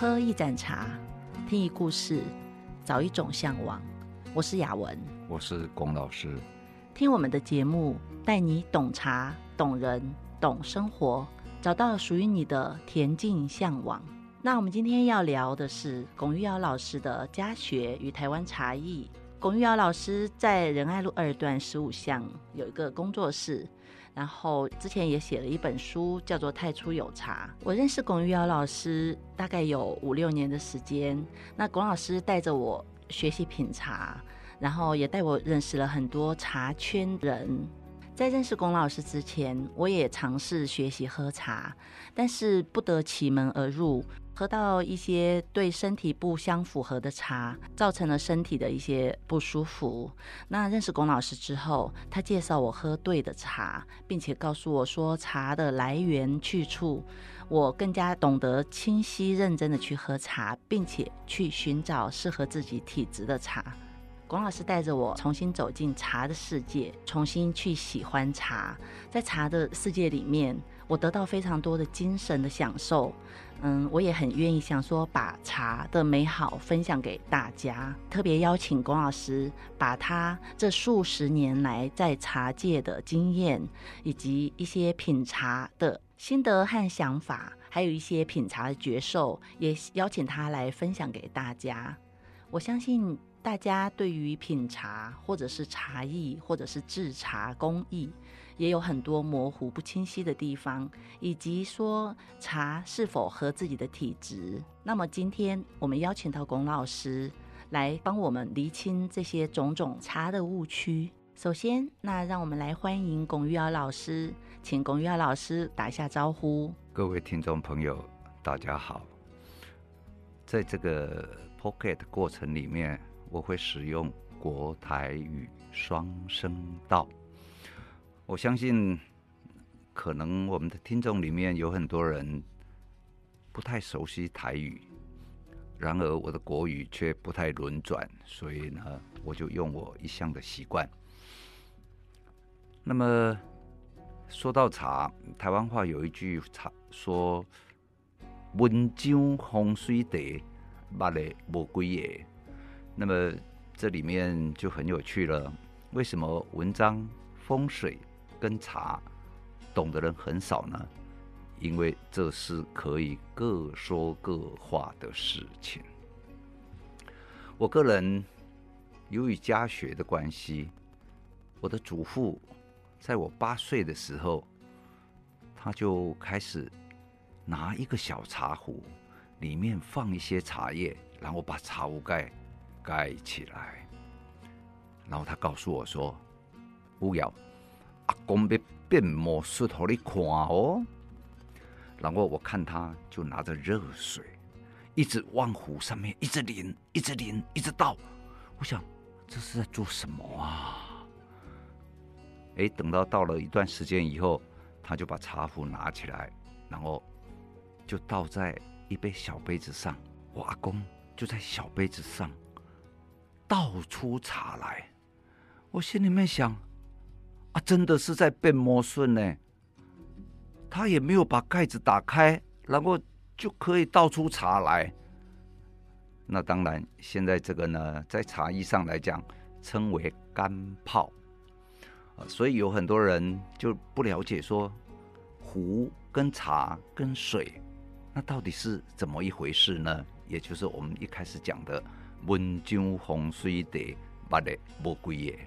喝一盏茶，听一故事，找一种向往。我是雅文，我是龚老师。听我们的节目，带你懂茶、懂人、懂生活，找到属于你的恬静向往。那我们今天要聊的是龚玉瑶老师的家学与台湾茶艺。龚玉瑶老师在仁爱路二段十五巷有一个工作室。然后之前也写了一本书，叫做《太初有茶》。我认识龚玉瑶老师大概有五六年的时间。那龚老师带着我学习品茶，然后也带我认识了很多茶圈人。在认识龚老师之前，我也尝试学习喝茶，但是不得其门而入。喝到一些对身体不相符合的茶，造成了身体的一些不舒服。那认识龚老师之后，他介绍我喝对的茶，并且告诉我说茶的来源去处，我更加懂得清晰认真的去喝茶，并且去寻找适合自己体质的茶。龚老师带着我重新走进茶的世界，重新去喜欢茶。在茶的世界里面，我得到非常多的精神的享受。嗯，我也很愿意想说把茶的美好分享给大家，特别邀请龚老师把他这数十年来在茶界的经验，以及一些品茶的心得和想法，还有一些品茶的绝受，也邀请他来分享给大家。我相信大家对于品茶，或者是茶艺，或者是制茶工艺，也有很多模糊不清晰的地方，以及说茶是否合自己的体质。那么今天我们邀请到龚老师来帮我们厘清这些种种茶的误区。首先，那让我们来欢迎龚于尧老师，请龚于尧老师打一下招呼。各位听众朋友，大家好。在这个 pocket 过程里面，我会使用国台语双声道。我相信，可能我们的听众里面有很多人不太熟悉台语，然而我的国语却不太轮转，所以呢，我就用我一向的习惯。那么说到茶，台湾话有一句茶说：“文章风水地，捌的无几个。”那么这里面就很有趣了，为什么文章风水？跟茶懂的人很少呢，因为这是可以各说各话的事情。我个人由于家学的关系，我的祖父在我八岁的时候，他就开始拿一个小茶壶，里面放一些茶叶，然后把茶壶盖盖起来，然后他告诉我说：“不要。”阿公被变魔术，给你看哦。然后我看他就拿着热水，一直往壶上面一直淋，一直淋，一直倒。我想这是在做什么啊？哎，等到倒了一段时间以后，他就把茶壶拿起来，然后就倒在一杯小杯子上。我阿公就在小杯子上倒出茶来。我心里面想。啊，真的是在变魔术呢！他也没有把盖子打开，然后就可以倒出茶来。那当然，现在这个呢，在茶艺上来讲，称为干泡。所以有很多人就不了解说，壶跟茶跟水，那到底是怎么一回事呢？也就是我们一开始讲的“温酒风水地，捌的无几个”。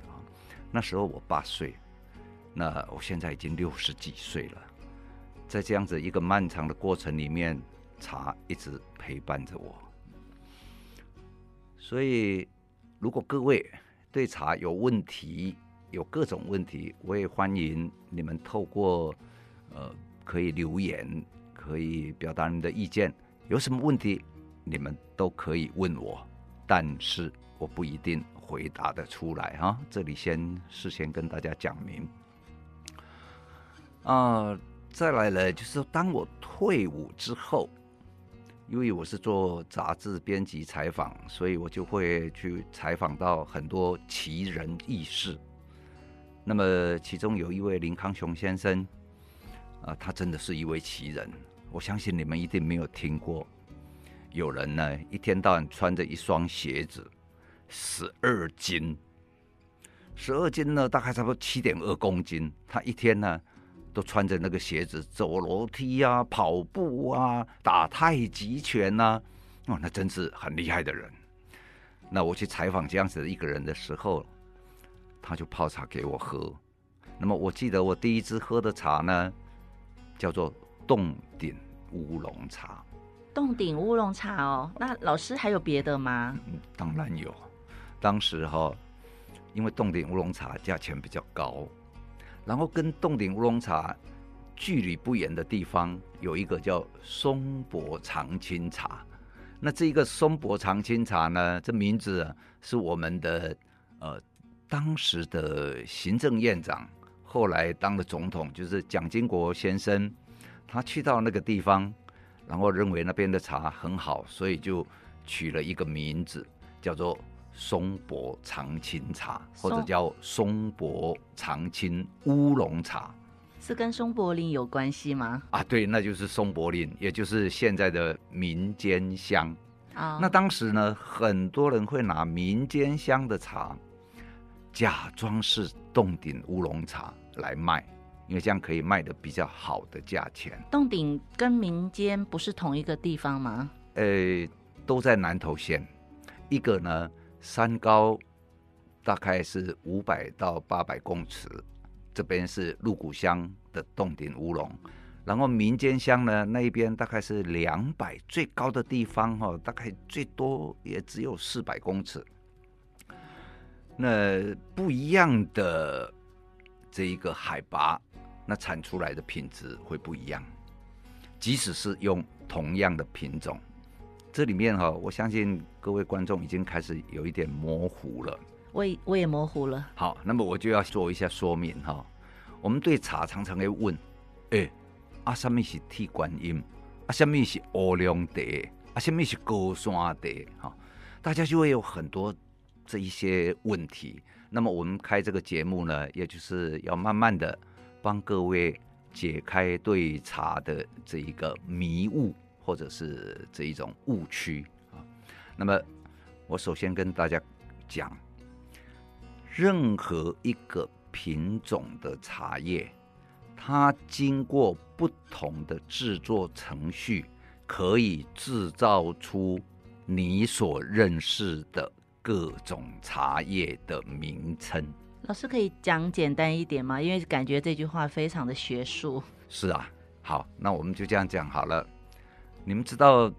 那时候我八岁。那我现在已经六十几岁了，在这样子一个漫长的过程里面，茶一直陪伴着我。所以，如果各位对茶有问题，有各种问题，我也欢迎你们透过呃可以留言，可以表达你的意见。有什么问题，你们都可以问我，但是我不一定回答得出来哈。这里先事先跟大家讲明。啊、再来呢，就是，当我退伍之后，因为我是做杂志编辑采访，所以我就会去采访到很多奇人异事。那么其中有一位林康雄先生，啊、他真的是一位奇人，我相信你们一定没有听过，有人呢一天到晚穿着一双鞋子，十二斤，十二斤呢大概差不多七点二公斤，他一天呢都穿着那个鞋子走楼梯啊、跑步啊、打太极拳呐、啊，哦，那真是很厉害的人。那我去采访这样子的一个人的时候，他就泡茶给我喝。那么我记得我第一次喝的茶呢，叫做洞顶乌龙茶。洞顶乌龙茶哦，那老师还有别的吗？嗯，当然有。当时哈，因为洞顶乌龙茶价钱比较高，然后跟洞顶乌龙茶距离不远的地方有一个叫松柏长青茶。那这一个松柏长青茶呢，这名字，是我们的呃当时的行政院长，后来当了总统，就是蒋经国先生，他去到那个地方，然后认为那边的茶很好，所以就取了一个名字，叫做松柏长青茶，或者叫松柏长青乌龙茶。是跟松柏林有关系吗？啊，对，那就是松柏林，也就是现在的民间香。啊、oh.，那当时呢，很多人会拿民间香的茶，假装是洞顶乌龙茶来卖，因为这样可以卖的比较好的价钱。洞顶跟民间不是同一个地方吗？呃，都在南投县，一个呢山高大概是五百到八百公尺。这边是鹿谷乡的洞顶乌龙，然后民间乡呢，那一边大概是两百，最高的地方哈，大概最多也只有四百公尺。那不一样的这一个海拔，那产出来的品质会不一样。即使是用同样的品种，这里面哈，我相信各位观众已经开始有一点模糊了。我也我也模糊了。好，那么我就要做一下说明哈。我们对茶常常会问，哎，啊，什么是铁观音？啊，什么是乌龙茶？啊，什么是高山茶？哈，大家就会有很多这一些问题。那么我们开这个节目呢，也就是要慢慢的帮各位解开对茶的这一个迷雾，或者是这一种误区啊。那么我首先跟大家讲。任何一个品种的茶叶，它经过不同的制作程序，可以制造出你所认识的各种茶叶的名称。老师可以讲简单一点吗？因为感觉这句话非常的学术。是啊，好，那我们就这样讲好了。你们知道，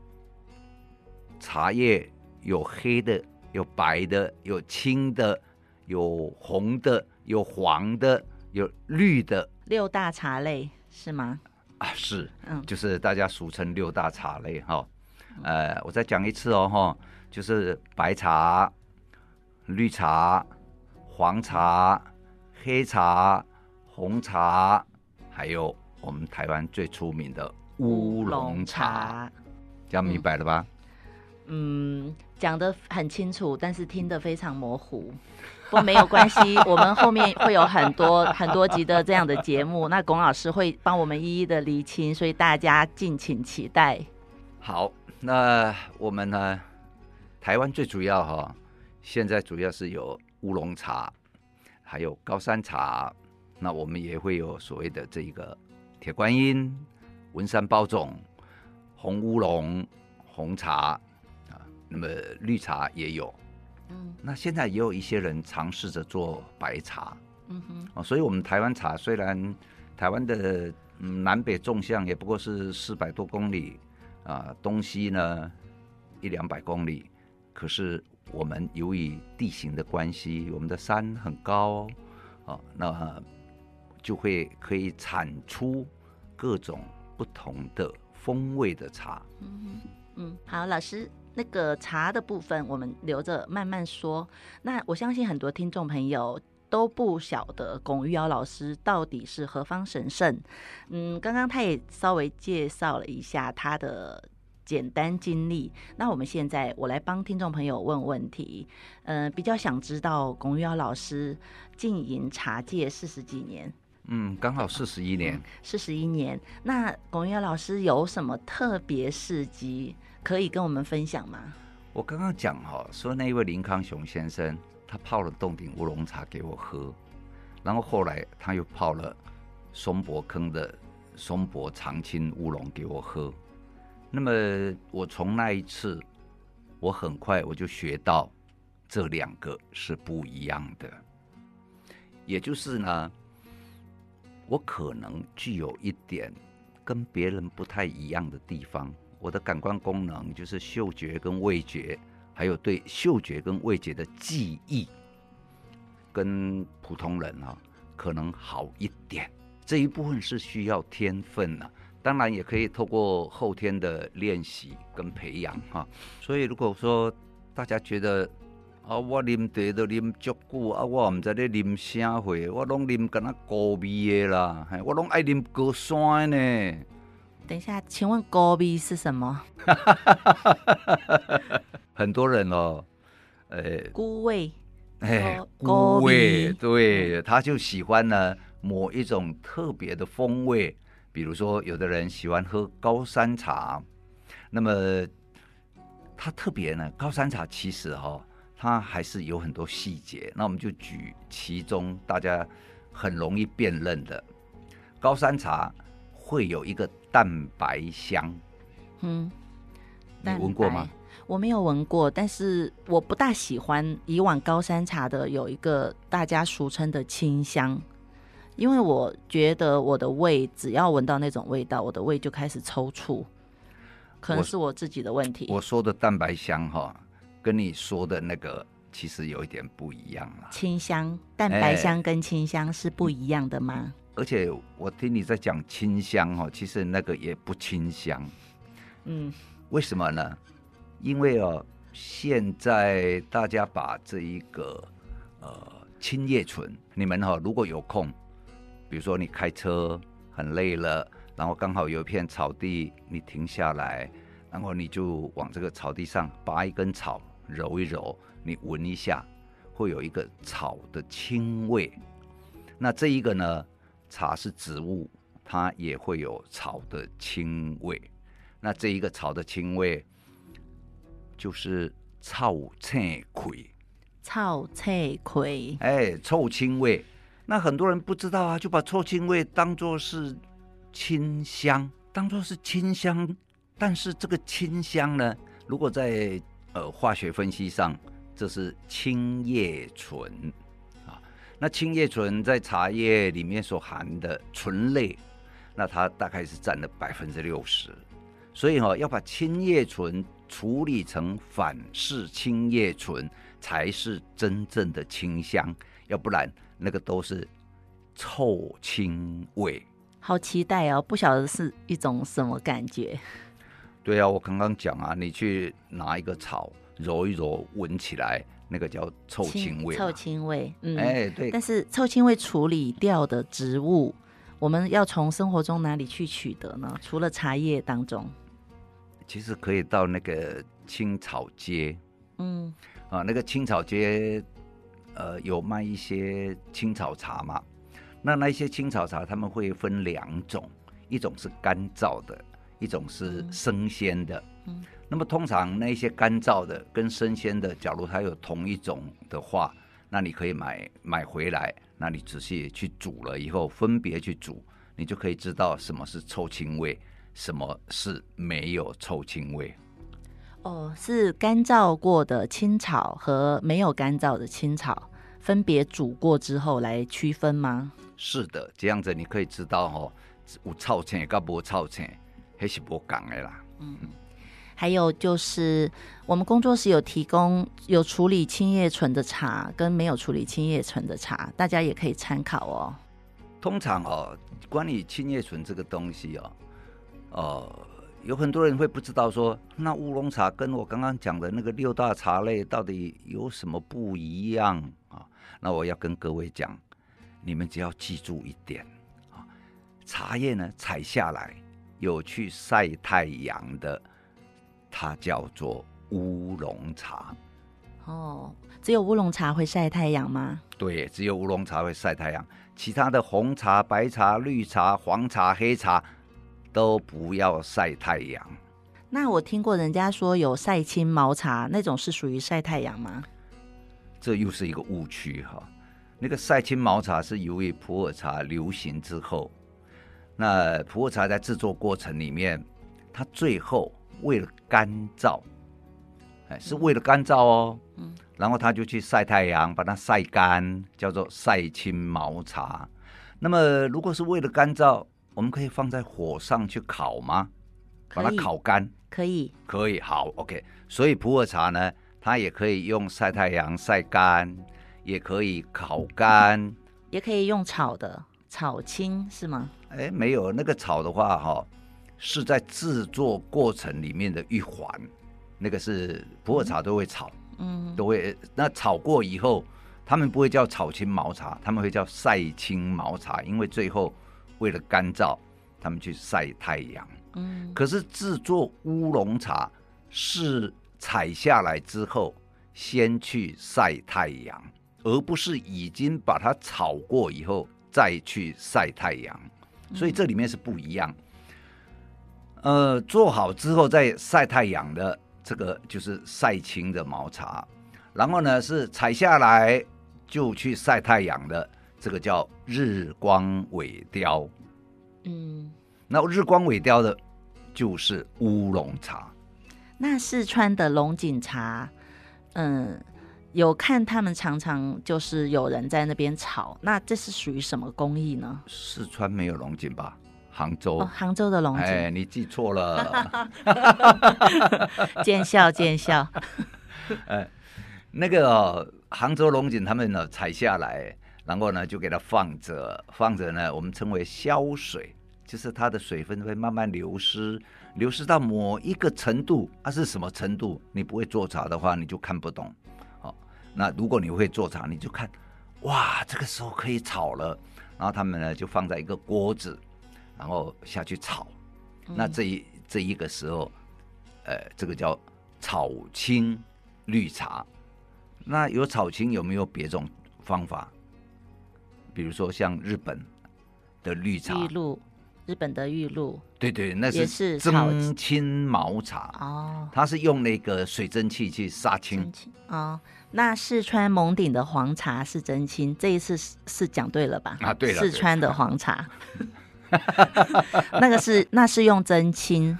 茶叶有黑的，有白的，有青的。有红的，有黄的，有绿的，六大茶类是吗？啊，是，嗯，就是大家俗称六大茶类哈。呃，我再讲一次哦哈，就是白茶、绿茶、黄茶、黑茶、红茶，还有我们台湾最出名的乌龙茶，这样明白了吧？嗯，讲的很清楚，但是听得非常模糊。不，没有关系，我们后面会有很多 很多集的这样的节目，那龚老师会帮我们一一的厘清，所以大家敬请期待。好，那我们呢，台湾最主要哈，现在主要是有乌龙茶，还有高山茶，那我们也会有所谓的这一个铁观音、文山包种、红乌龙、红茶啊，那么绿茶也有。嗯，那现在也有一些人尝试着做白茶，嗯哼，啊，所以我们台湾茶虽然台湾的南北纵向也不过是四百多公里，啊，东西呢一两百公里，可是我们由于地形的关系，我们的山很高，啊，那就会可以产出各种不同的风味的茶。嗯嗯，好，老师。那个茶的部分，我们留着慢慢说。那我相信很多听众朋友都不晓得龚玉瑶老师到底是何方神圣。嗯，刚刚他也稍微介绍了一下他的简单经历。那我们现在我来帮听众朋友问问题。嗯、比较想知道龚玉瑶老师经营茶界四十几年。嗯，刚好四十一年。四十一年。那龚于尧老师有什么特别事迹？可以跟我们分享吗？我刚刚讲哈，说那一位林康雄先生，他泡了洞顶乌龙茶给我喝，然后后来他又泡了松柏坑的松柏长青乌龙给我喝。那么我从那一次，我很快我就学到这两个是不一样的，也就是呢，我可能具有一点跟别人不太一样的地方。我的感官功能就是嗅觉跟味觉，还有对嗅觉跟味觉的记忆，跟普通人啊可能好一点。这一部分是需要天分的，当然也可以透过后天的练习跟培养哈。所以如果说大家觉得啊，我啉茶都啉足久啊，我唔知咧啉啥货，我拢啉敢若高味的啦，我拢爱啉高山的呢。等一下，请问高味是什么？很多人哦，呃，菇味，哎，菇味，对，他就喜欢呢某一种特别的风味，比如说有的人喜欢喝高山茶，那么他特别呢，高山茶其实哈、哦，它还是有很多细节，那我们就举其中大家很容易辨认的高山茶。会有一个蛋白香，嗯，你闻过吗？我没有闻过，但是我不大喜欢以往高山茶的有一个大家俗称的清香，因为我觉得我的胃只要闻到那种味道，我的胃就开始抽搐，可能是我自己的问题。我，我说的蛋白香哈，跟你说的那个其实有一点不一样了。清香、蛋白香跟清香是不一样的吗？欸而且我听你在讲清香哦，其实那个也不清香，嗯，为什么呢？因为哦，现在大家把这一个呃青叶醇，你们哈如果有空，比如说你开车很累了，然后刚好有一片草地，你停下来，然后你就往这个草地上拔一根草揉一揉，你闻一下，会有一个草的清味。那这一个呢？茶是植物，它也会有草的清味。那这一个草的清味，就是臭青葵。臭青葵，哎，臭青味。那很多人不知道啊，就把臭青味当做是清香，当做是清香。但是这个清香呢，如果在呃化学分析上，这是青叶醇啊。那青叶醇在茶叶里面所含的醇类，那它大概是占了百分之六十，所以哈、哦、要把青叶醇处理成反式青叶醇，才是真正的清香，要不然那个都是臭青味。好期待哦，不晓得是一种什么感觉。对啊，我刚刚讲啊，你去拿一个草揉一揉，闻起来。那个叫臭青味，臭青味，嗯，哎、欸，对。但是臭青味处理掉的植物，我们要从生活中哪里去取得呢？除了茶叶当中，其实可以到那个青草街，嗯，啊，那个青草街，呃，有卖一些青草茶嘛。那那些青草茶，他们会分两种，一种是干燥的，一种是生鲜的，嗯。嗯那么通常那些干燥的跟生鲜的，假如它有同一种的话，那你可以买买回来，那你仔细去煮了以后，分别去煮，你就可以知道什么是臭青味，什么是没有臭青味。哦，是干燥过的青草和没有干燥的青草分别煮过之后来区分吗？是的，这样子你可以知道哦，有臭青跟无臭青，还是不讲的啦。嗯。还有就是，我们工作室有提供有处理青叶醇的茶，跟没有处理青叶醇的茶，大家也可以参考哦。通常哦，关于青叶醇这个东西哦，哦，有很多人会不知道说，那乌龙茶跟我刚刚讲的那个六大茶类到底有什么不一样啊？那我要跟各位讲，你们只要记住一点啊，茶叶呢采下来有去晒太阳的。它叫做乌龙茶，哦，只有乌龙茶会晒太阳吗？对，只有乌龙茶会晒太阳，其他的红茶、白茶、绿茶、黄茶、黑茶都不要晒太阳。那我听过人家说有晒青毛茶，那种是属于晒太阳吗？这又是一个误区哈。那个晒青毛茶是由于普洱茶流行之后，那普洱茶在制作过程里面，它最后为了干燥，哎，是为了干燥哦。嗯。然后他就去晒太阳，把它晒干，叫做晒青毛茶。那么如果是为了干燥，我们可以放在火上去烤吗？把它烤干。可以，可以，好，OK。所以普洱茶呢，它也可以用晒太阳晒干，也可以烤干，也可以用炒的，炒青是吗？哎，没有，那个炒的话，哈，是在制作过程里面的一环，那个是普洱茶都会炒，嗯，都会。那炒过以后，他们不会叫炒青毛茶，他们会叫晒青毛茶，因为最后为了干燥，他们去晒太阳。嗯，可是制作乌龙茶是采下来之后先去晒太阳，而不是已经把它炒过以后再去晒太阳，所以这里面是不一样。呃，做好之后再晒太阳的这个就是晒青的毛茶，然后呢是采下来就去晒太阳的这个叫日光尾雕。嗯。那日光尾雕的，就是乌龙茶。那四川的龙井茶，嗯，有看他们常常就是有人在那边炒，那这是属于什么工艺呢？四川没有龙井吧？杭州，哦、杭州的龙井。哎，你记错了。见 笑见笑。哎，那个、哦、杭州龙井，他们呢采下来，然后呢就给它放着，放着呢，我们称为消水。就是它的水分会慢慢流失，流失到某一个程度，它、啊、是什么程度？你不会做茶的话，你就看不懂。好，那如果你会做茶，你就看，哇，这个时候可以炒了。然后他们呢就放在一个锅子，然后下去炒。嗯、那这一这一个时候，呃，这个叫炒青绿茶。那有炒青有没有别种方法？比如说像日本的绿茶。玉露日本的玉露，对对，那是蒸青毛茶哦，它是用那个水蒸气去杀青哦。那四川蒙顶的黄茶是真青，这一次是是讲对了吧？啊，对了，四川的黄茶，那个是那是用真青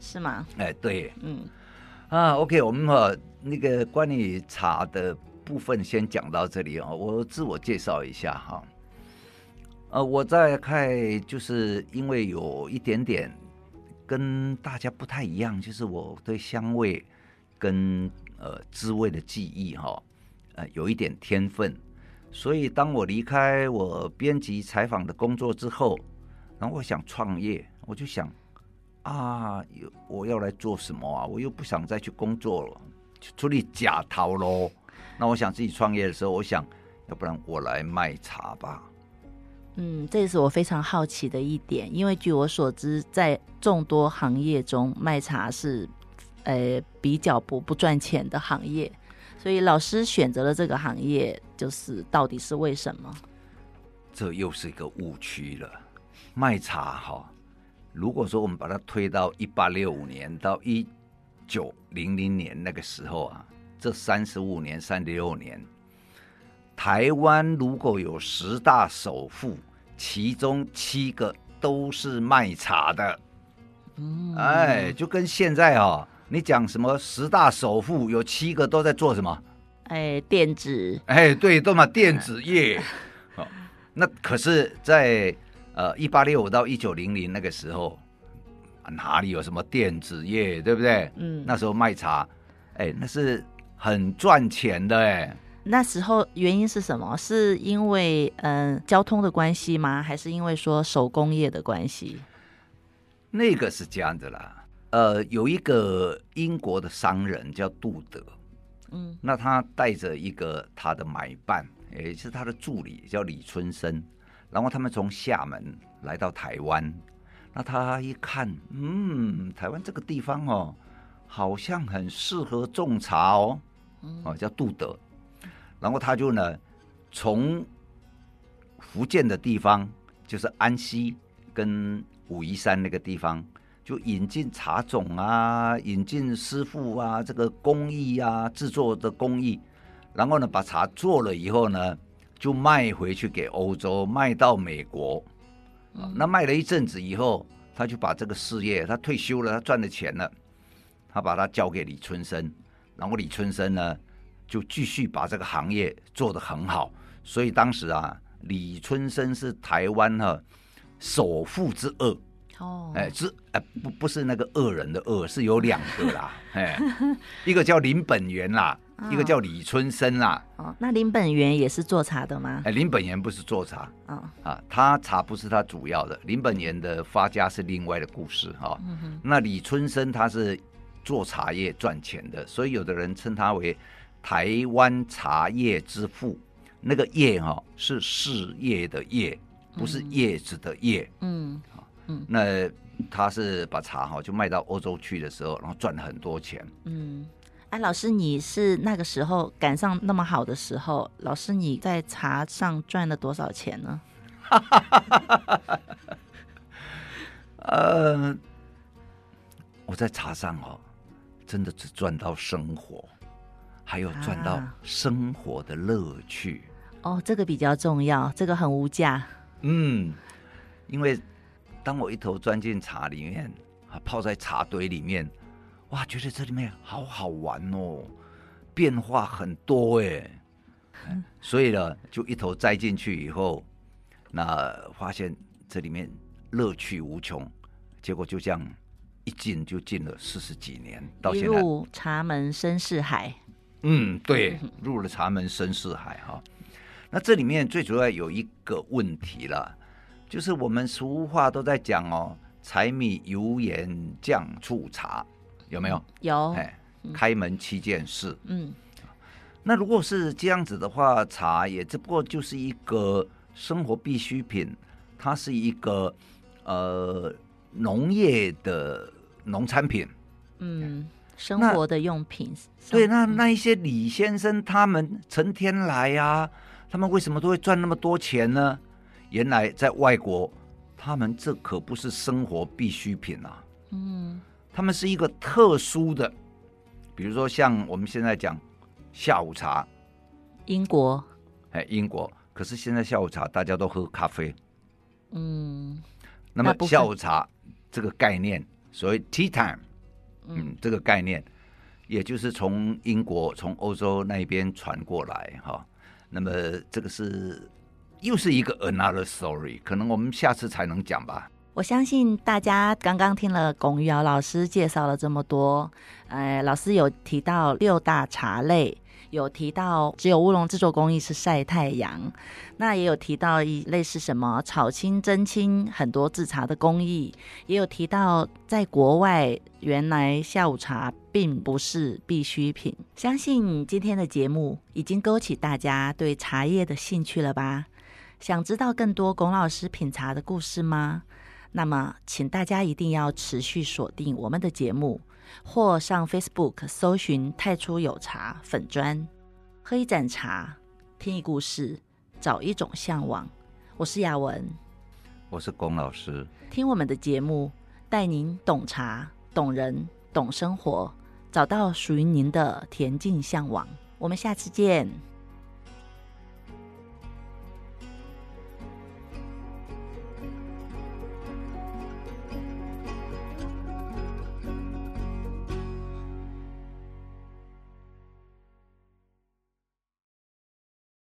是吗？哎，对，嗯啊，OK，我们哈那个关于茶的部分先讲到这里啊，我自我介绍一下哈。呃，我在看，就是因为有一点点跟大家不太一样，就是我对香味跟呃滋味的记忆哈，呃有一点天分，所以当我离开我编辑采访的工作之后，然后我想创业，我就想啊，我要来做什么啊？我又不想再去工作了，出力假逃喽。那我想自己创业的时候，我想要不然我来卖茶吧。嗯，这也是我非常好奇的一点，因为据我所知，在众多行业中，卖茶是呃比较不不赚钱的行业，所以老师选择了这个行业，就是到底是为什么？这又是一个误区了。卖茶哈，如果说我们把它推到一八六五年到一九零零年那个时候啊，这三十五年、三十六年。台湾如果有十大首富，其中七个都是卖茶的。嗯，哎，就跟现在哦，你讲什么十大首富，有七个都在做什么？哎，电子。哎，对，都嘛电子业。哦，那可是在，在呃一八六五到一九零零那个时候，哪里有什么电子业，对不对？嗯，那时候卖茶，哎，那是很赚钱的，哎。那时候原因是什么？是因为嗯、呃、交通的关系吗？还是因为说手工业的关系？那个是这样子啦。呃，有一个英国的商人叫杜德，嗯，那他带着一个他的买办，也是他的助理叫李春生，然后他们从厦门来到台湾。那他一看，嗯，台湾这个地方哦，好像很适合种茶哦，哦，叫杜德。然后他就呢，从福建的地方，就是安溪跟武夷山那个地方，就引进茶种啊，引进师傅啊，这个工艺啊，制作的工艺，然后呢，把茶做了以后呢，就卖回去给欧洲，卖到美国。嗯、那卖了一阵子以后，他就把这个事业，他退休了，他赚了钱了，他把它交给李春生，然后李春生呢，就继续把这个行业做得很好。所以当时啊，李春生是台湾哈、啊、首富之二。哦，哎，是哎，不不是那个恶人的恶，是有两个啦，哎，一个叫林本源啦，哦、一个叫李春生啦。哦，那林本源也是做茶的吗？哎，林本源不是做茶，哦、啊，他茶不是他主要的，林本源的发家是另外的故事哈。哦嗯、那李春生他是做茶叶赚钱的，所以有的人称他为台湾茶叶之父。那个叶哈、哦、是事业的业，不是叶子的叶。嗯。那他是把茶哈就卖到欧洲去的时候，然后赚了很多钱。嗯，哎，老师，你是那个时候赶上那么好的时候，老师你在茶上赚了多少钱呢？呃，我在茶上哦，真的只赚到生活，还有赚到生活的乐趣。啊、哦，这个比较重要，这个很无价。嗯，因为。当我一头钻进茶里面，啊，泡在茶堆里面，哇，觉得这里面好好玩哦，变化很多哎，嗯、所以呢，就一头栽进去以后，那发现这里面乐趣无穷，结果就这样一进就进了四十几年，到现在入茶门深似海。嗯，对，入了茶门深似海哈。那这里面最主要有一个问题了。就是我们俗话都在讲哦，柴米油盐酱醋茶，有没有？有。哎，开门七件事。嗯。那如果是这样子的话，茶也只不过就是一个生活必需品，它是一个呃农业的农产品。嗯，生活的用品。对，那那一些李先生他们成天来呀、啊，他们为什么都会赚那么多钱呢？原来在外国，他们这可不是生活必需品啊。嗯，他们是一个特殊的，比如说像我们现在讲下午茶，英国，哎，英国，可是现在下午茶大家都喝咖啡。嗯，那么下午茶这个概念，所谓 tea time，嗯，嗯，这个概念，也就是从英国、从欧洲那边传过来哈。那么这个是。又是一个 another story，可能我们下次才能讲吧。我相信大家刚刚听了龚玉瑶老师介绍了这么多，呃，老师有提到六大茶类，有提到只有乌龙制作工艺是晒太阳，那也有提到一类是什么炒青、蒸青，很多制茶的工艺，也有提到在国外原来下午茶并不是必需品。相信今天的节目已经勾起大家对茶叶的兴趣了吧？想知道更多龚老师品茶的故事吗？那么，请大家一定要持续锁定我们的节目，或上 Facebook 搜寻“太初有茶”粉专，喝一盏茶，听一故事，找一种向往。我是雅文，我是龚老师。听我们的节目，带您懂茶、懂人、懂生活，找到属于您的恬静向往。我们下次见。